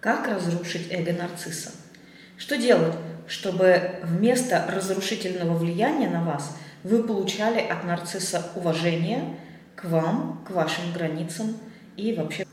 Как разрушить эго нарцисса? Что делать, чтобы вместо разрушительного влияния на вас вы получали от нарцисса уважение к вам, к вашим границам и вообще.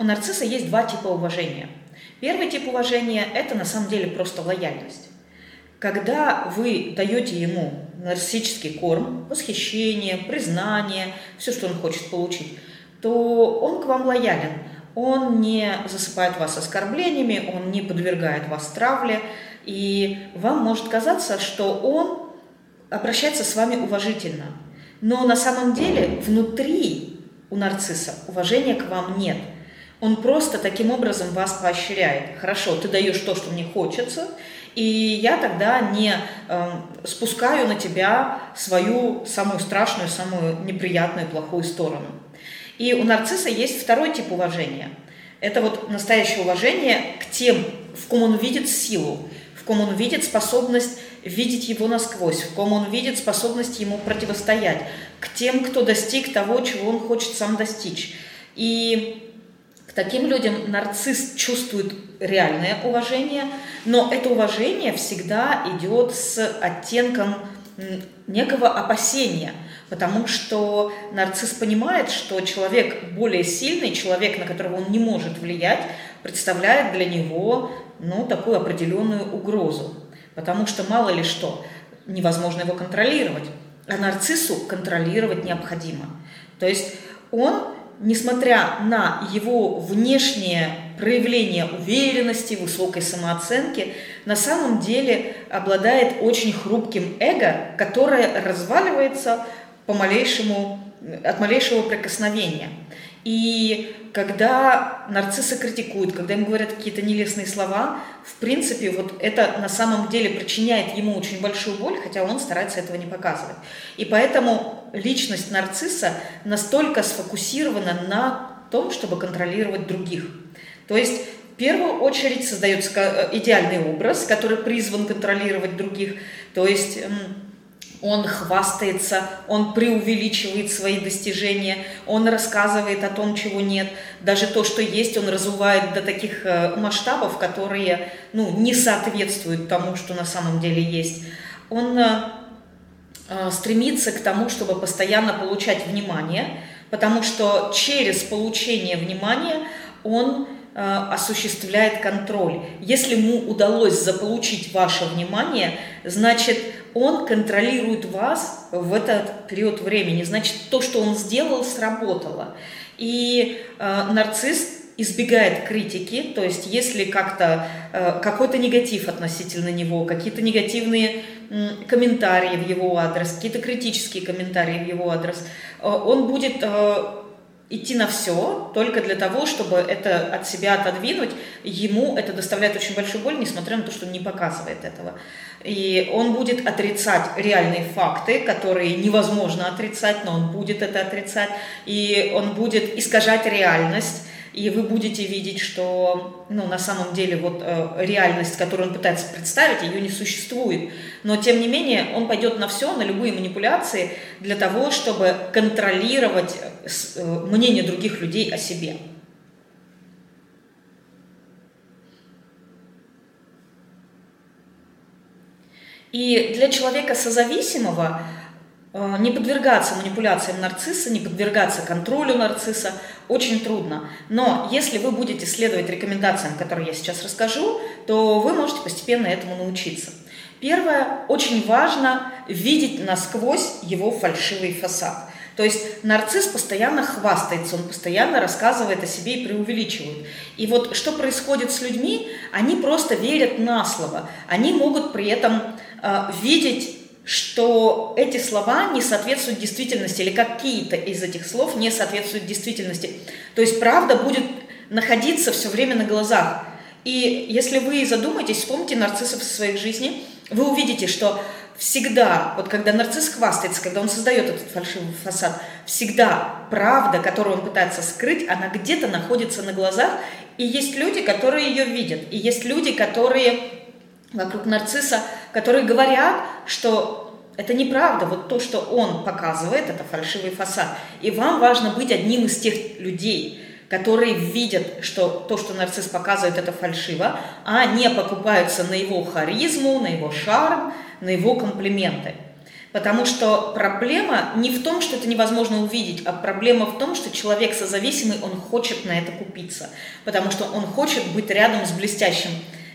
У нарцисса есть два типа уважения. Первый тип уважения – это на самом деле просто лояльность. Когда вы даете ему нарциссический корм, восхищение, признание, все, что он хочет получить, то он к вам лоялен. Он не засыпает вас оскорблениями, он не подвергает вас травле, и вам может казаться, что он обращается с вами уважительно. Но на самом деле внутри у нарцисса уважения к вам нет. Он просто таким образом вас поощряет. Хорошо, ты даешь то, что мне хочется, и я тогда не э, спускаю на тебя свою самую страшную, самую неприятную, плохую сторону. И у нарцисса есть второй тип уважения. Это вот настоящее уважение к тем, в ком он видит силу, в ком он видит способность видеть его насквозь, в ком он видит способность ему противостоять, к тем, кто достиг того, чего он хочет сам достичь. И к таким людям нарцисс чувствует реальное уважение, но это уважение всегда идет с оттенком некого опасения, потому что нарцисс понимает, что человек более сильный, человек, на которого он не может влиять, представляет для него ну, такую определенную угрозу. Потому что мало ли что, невозможно его контролировать. А нарциссу контролировать необходимо. То есть он, несмотря на его внешнее проявление уверенности, высокой самооценки, на самом деле обладает очень хрупким эго, которое разваливается по малейшему, от малейшего прикосновения. И когда нарциссы критикуют, когда им говорят какие-то нелестные слова, в принципе, вот это на самом деле причиняет ему очень большую боль, хотя он старается этого не показывать. И поэтому личность нарцисса настолько сфокусирована на том, чтобы контролировать других. То есть в первую очередь создается э, идеальный образ, который призван контролировать других. То есть он хвастается, он преувеличивает свои достижения, он рассказывает о том, чего нет. Даже то, что есть, он разувает до таких э, масштабов, которые ну, не соответствуют тому, что на самом деле есть. Он э, э, стремится к тому, чтобы постоянно получать внимание, потому что через получение внимания он осуществляет контроль. Если ему удалось заполучить ваше внимание, значит, он контролирует вас в этот период времени. Значит, то, что он сделал, сработало. И э, нарцисс избегает критики, то есть если как-то э, какой-то негатив относительно него, какие-то негативные э, комментарии в его адрес, какие-то критические комментарии в его адрес, э, он будет э, идти на все только для того, чтобы это от себя отодвинуть. Ему это доставляет очень большую боль, несмотря на то, что он не показывает этого. И он будет отрицать реальные факты, которые невозможно отрицать, но он будет это отрицать. И он будет искажать реальность. И вы будете видеть, что ну, на самом деле вот, э, реальность, которую он пытается представить, ее не существует. Но тем не менее он пойдет на все, на любые манипуляции для того, чтобы контролировать э, э, мнение других людей о себе. И для человека созависимого не подвергаться манипуляциям нарцисса, не подвергаться контролю нарцисса очень трудно. Но если вы будете следовать рекомендациям, которые я сейчас расскажу, то вы можете постепенно этому научиться. Первое, очень важно видеть насквозь его фальшивый фасад. То есть нарцисс постоянно хвастается, он постоянно рассказывает о себе и преувеличивает. И вот что происходит с людьми, они просто верят на слово. Они могут при этом э, видеть что эти слова не соответствуют действительности или какие-то из этих слов не соответствуют действительности. То есть правда будет находиться все время на глазах. И если вы задумаетесь, вспомните нарциссов в своей жизни, вы увидите, что всегда, вот когда нарцисс хвастается, когда он создает этот фальшивый фасад, всегда правда, которую он пытается скрыть, она где-то находится на глазах, и есть люди, которые ее видят, и есть люди, которые вокруг нарцисса, которые говорят, что это неправда, вот то, что он показывает, это фальшивый фасад. И вам важно быть одним из тех людей, которые видят, что то, что нарцисс показывает, это фальшиво, а не покупаются на его харизму, на его шарм, на его комплименты. Потому что проблема не в том, что это невозможно увидеть, а проблема в том, что человек созависимый, он хочет на это купиться, потому что он хочет быть рядом с блестящим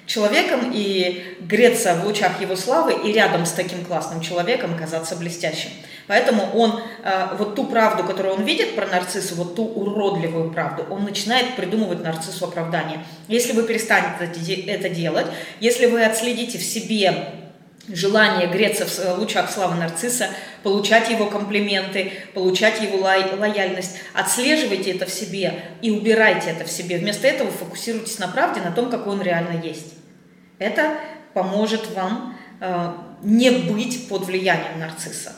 человеком и греться в лучах его славы и рядом с таким классным человеком казаться блестящим. Поэтому он э, вот ту правду, которую он видит про нарциссу, вот ту уродливую правду, он начинает придумывать нарциссу оправдание. Если вы перестанете это делать, если вы отследите в себе желание греться в э, лучах славы нарцисса, получать его комплименты, получать его ло- лояльность. Отслеживайте это в себе и убирайте это в себе. Вместо этого фокусируйтесь на правде, на том, какой он реально есть. Это поможет вам э, не быть под влиянием нарцисса.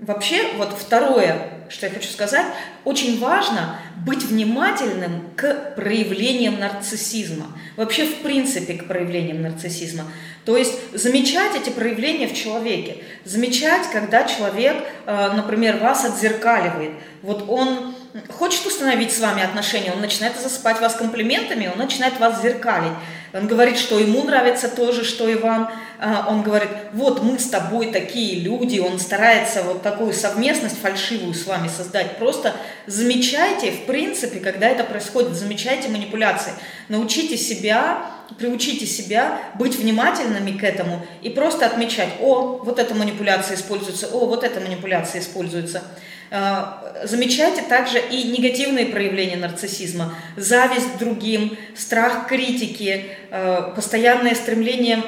Вообще, вот второе, что я хочу сказать, очень важно быть внимательным к проявлениям нарциссизма. Вообще, в принципе, к проявлениям нарциссизма. То есть замечать эти проявления в человеке. Замечать, когда человек, э, например, вас отзеркаливает. Вот он хочет установить с вами отношения, он начинает засыпать вас комплиментами, он начинает вас зеркалить. Он говорит, что ему нравится то же, что и вам. А, он говорит, вот мы с тобой такие люди. Он старается вот такую совместность фальшивую с вами создать. Просто замечайте, в принципе, когда это происходит, замечайте манипуляции. Научите себя, приучите себя быть внимательными к этому и просто отмечать, о, вот эта манипуляция используется, о, вот эта манипуляция используется. А, замечайте также и негативные проявления нарциссизма. Зависть к другим, страх критики, а, постоянное стремление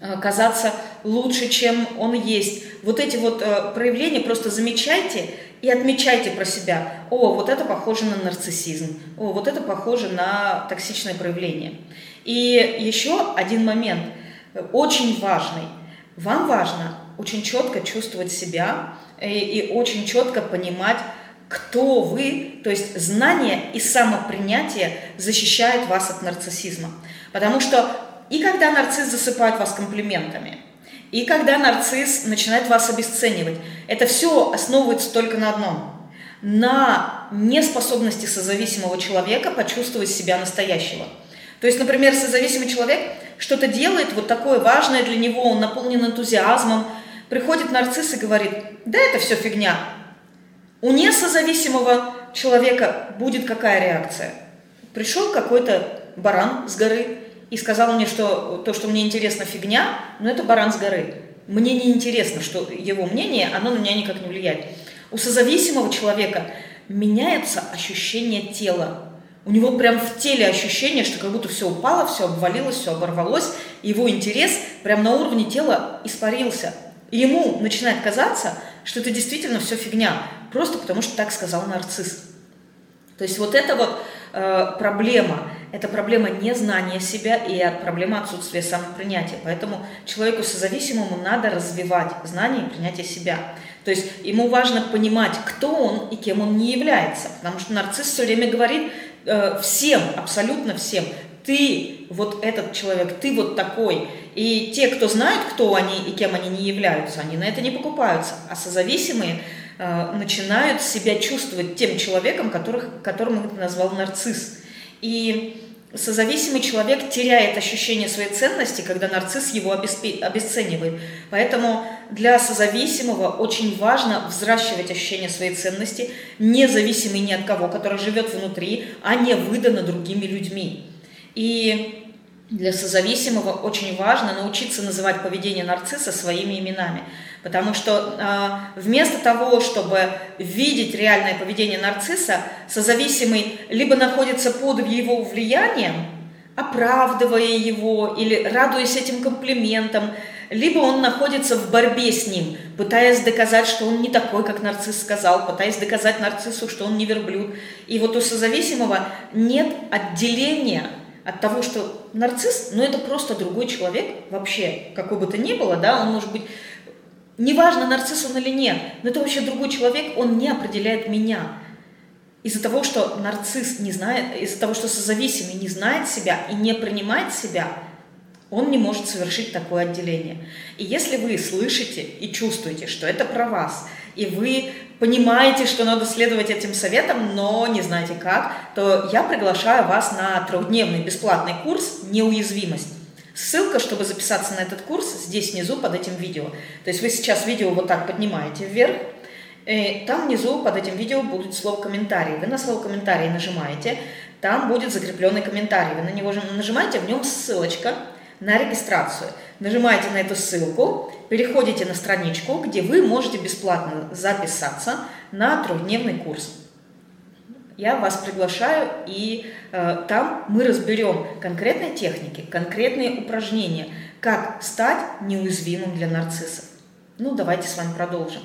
а, казаться лучше, чем он есть. Вот эти вот проявления просто замечайте и отмечайте про себя. О, вот это похоже на нарциссизм. О, вот это похоже на токсичное проявление. И еще один момент, очень важный. Вам важно очень четко чувствовать себя и, и очень четко понимать, кто вы, то есть знание и самопринятие защищает вас от нарциссизма. Потому что и когда нарцисс засыпает вас комплиментами, и когда нарцисс начинает вас обесценивать, это все основывается только на одном – на неспособности созависимого человека почувствовать себя настоящего. То есть, например, созависимый человек что-то делает вот такое важное для него, он наполнен энтузиазмом, Приходит нарцисс и говорит, да это все фигня. У несозависимого человека будет какая реакция? Пришел какой-то баран с горы и сказал мне, что то, что мне интересно, фигня, но это баран с горы. Мне не интересно, что его мнение, оно на меня никак не влияет. У созависимого человека меняется ощущение тела. У него прям в теле ощущение, что как будто все упало, все обвалилось, все оборвалось. его интерес прям на уровне тела испарился. И ему начинает казаться, что это действительно все фигня, просто потому что так сказал нарцисс. То есть вот это вот э, проблема, это проблема незнания себя и проблема отсутствия самопринятия. Поэтому человеку созависимому надо развивать знание и принятие себя. То есть ему важно понимать, кто он и кем он не является. Потому что нарцисс все время говорит э, всем, абсолютно всем, ты вот этот человек, ты вот такой. И те, кто знают, кто они и кем они не являются, они на это не покупаются. А созависимые э, начинают себя чувствовать тем человеком, которых, которым ты назвал нарцисс. И созависимый человек теряет ощущение своей ценности, когда нарцисс его обесценивает. Поэтому для созависимого очень важно взращивать ощущение своей ценности, независимый ни от кого, который живет внутри, а не выдано другими людьми. И для созависимого очень важно научиться называть поведение нарцисса своими именами. Потому что э, вместо того, чтобы видеть реальное поведение нарцисса, созависимый либо находится под его влиянием, оправдывая его или радуясь этим комплиментам, либо он находится в борьбе с ним, пытаясь доказать, что он не такой, как нарцисс сказал, пытаясь доказать нарциссу, что он не верблюд. И вот у созависимого нет отделения от того, что нарцисс, ну это просто другой человек вообще, какой бы то ни было, да, он может быть, неважно, нарцисс он или нет, но это вообще другой человек, он не определяет меня. Из-за того, что нарцисс не знает, из-за того, что созависимый не знает себя и не принимает себя, он не может совершить такое отделение. И если вы слышите и чувствуете, что это про вас, и вы понимаете, что надо следовать этим советам, но не знаете как, то я приглашаю вас на трехдневный бесплатный курс «Неуязвимость». Ссылка, чтобы записаться на этот курс, здесь внизу под этим видео. То есть вы сейчас видео вот так поднимаете вверх, и там внизу под этим видео будет слово «комментарий». Вы на слово «комментарий» нажимаете, там будет закрепленный комментарий. Вы на него нажимаете, в нем ссылочка на регистрацию. Нажимаете на эту ссылку, переходите на страничку, где вы можете бесплатно записаться на трехдневный курс. Я вас приглашаю, и э, там мы разберем конкретные техники, конкретные упражнения, как стать неуязвимым для нарциссов. Ну, давайте с вами продолжим.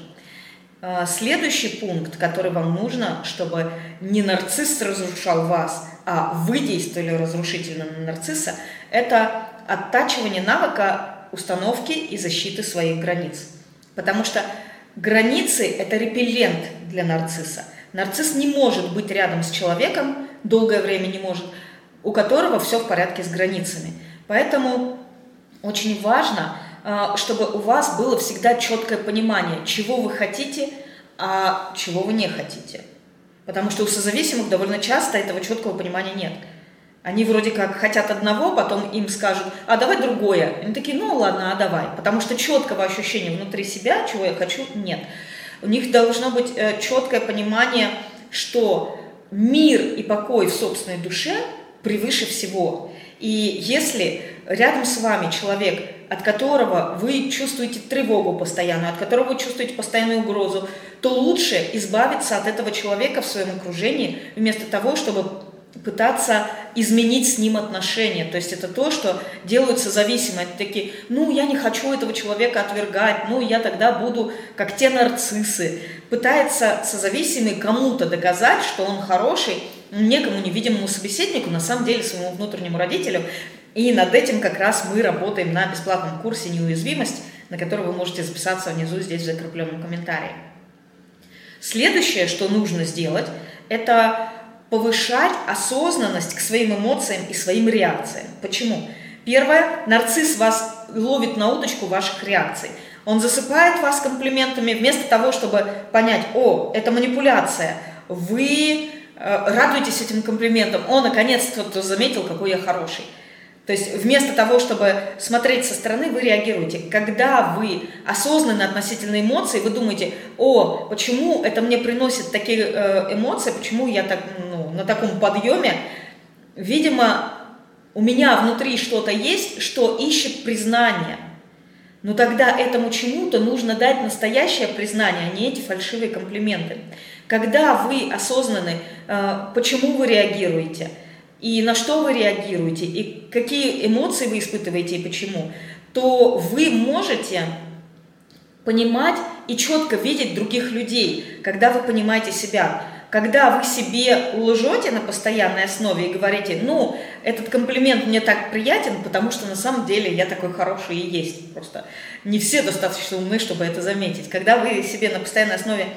Э, следующий пункт, который вам нужно, чтобы не нарцисс разрушал вас, а вы действовали разрушительно на нарцисса, это оттачивание навыка установки и защиты своих границ. Потому что границы – это репеллент для нарцисса. Нарцисс не может быть рядом с человеком, долгое время не может, у которого все в порядке с границами. Поэтому очень важно, а, чтобы у вас было всегда четкое понимание, чего вы хотите, а чего вы не хотите. Потому что у созависимых довольно часто этого четкого понимания нет. Они вроде как хотят одного, потом им скажут, а давай другое. Они такие, ну ладно, а давай. Потому что четкого ощущения внутри себя, чего я хочу, нет. У них должно быть э, четкое понимание, что мир и покой в собственной душе превыше всего. И если рядом с вами человек, от которого вы чувствуете тревогу постоянно, от которого вы чувствуете постоянную угрозу, то лучше избавиться от этого человека в своем окружении, вместо того, чтобы пытаться изменить с ним отношения. То есть это то, что делаются зависимые. Они такие, ну, я не хочу этого человека отвергать, ну, я тогда буду как те нарциссы. Пытается созависимый кому-то доказать, что он хороший, некому невидимому собеседнику, на самом деле своему внутреннему родителю. И над этим как раз мы работаем на бесплатном курсе «Неуязвимость», на который вы можете записаться внизу здесь в закрепленном комментарии. Следующее, что нужно сделать, это повышать осознанность к своим эмоциям и своим реакциям. Почему? Первое, нарцисс вас ловит на удочку ваших реакций. Он засыпает вас комплиментами вместо того, чтобы понять, о, это манипуляция, вы э, радуетесь этим комплиментом, о, наконец-то заметил, какой я хороший. То есть вместо того, чтобы смотреть со стороны, вы реагируете. Когда вы осознаны относительно эмоций, вы думаете, о, почему это мне приносит такие э, эмоции, почему я так, ну, на таком подъеме. Видимо, у меня внутри что-то есть, что ищет признание. Но тогда этому чему-то нужно дать настоящее признание, а не эти фальшивые комплименты. Когда вы осознаны, э, почему вы реагируете – и на что вы реагируете, и какие эмоции вы испытываете и почему, то вы можете понимать и четко видеть других людей, когда вы понимаете себя. Когда вы себе лжете на постоянной основе и говорите, ну, этот комплимент мне так приятен, потому что на самом деле я такой хороший и есть. Просто не все достаточно умны, чтобы это заметить. Когда вы себе на постоянной основе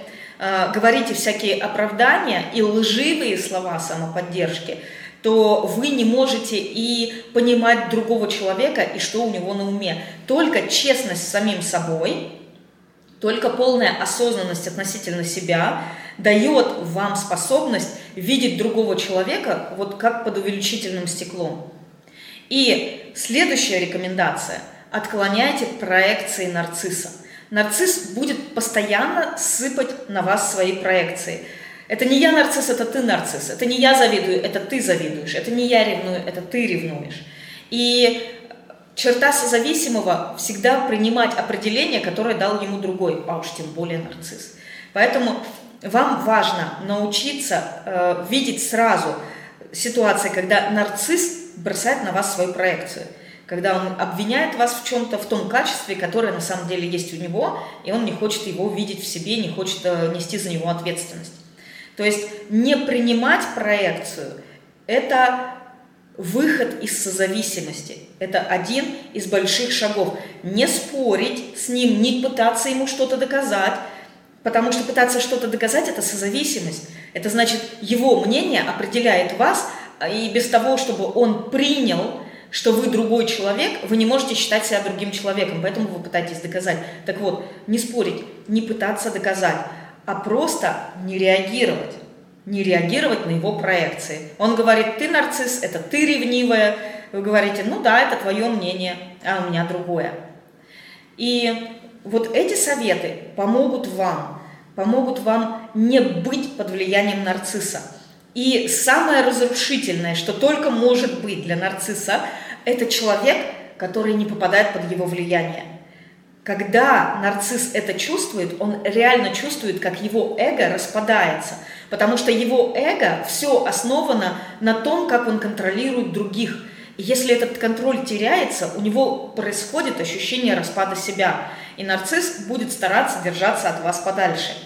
э, говорите всякие оправдания и лживые слова самоподдержки, то вы не можете и понимать другого человека и что у него на уме. Только честность с самим собой, только полная осознанность относительно себя дает вам способность видеть другого человека вот как под увеличительным стеклом. И следующая рекомендация – отклоняйте проекции нарцисса. Нарцисс будет постоянно сыпать на вас свои проекции – это не я нарцисс, это ты нарцисс. Это не я завидую, это ты завидуешь. Это не я ревную, это ты ревнуешь. И черта созависимого всегда принимать определение, которое дал ему другой, а уж тем более нарцисс. Поэтому вам важно научиться э, видеть сразу ситуации, когда нарцисс бросает на вас свою проекцию когда он обвиняет вас в чем-то, в том качестве, которое на самом деле есть у него, и он не хочет его видеть в себе, не хочет э, нести за него ответственность. То есть не принимать проекцию – это выход из созависимости. Это один из больших шагов. Не спорить с ним, не пытаться ему что-то доказать, потому что пытаться что-то доказать – это созависимость. Это значит, его мнение определяет вас, и без того, чтобы он принял, что вы другой человек, вы не можете считать себя другим человеком, поэтому вы пытаетесь доказать. Так вот, не спорить, не пытаться доказать, а просто не реагировать. Не реагировать на его проекции. Он говорит, ты нарцисс, это ты ревнивая. Вы говорите, ну да, это твое мнение, а у меня другое. И вот эти советы помогут вам, помогут вам не быть под влиянием нарцисса. И самое разрушительное, что только может быть для нарцисса, это человек, который не попадает под его влияние. Когда нарцисс это чувствует, он реально чувствует, как его эго распадается, потому что его эго все основано на том, как он контролирует других. И если этот контроль теряется, у него происходит ощущение распада себя, и нарцисс будет стараться держаться от вас подальше –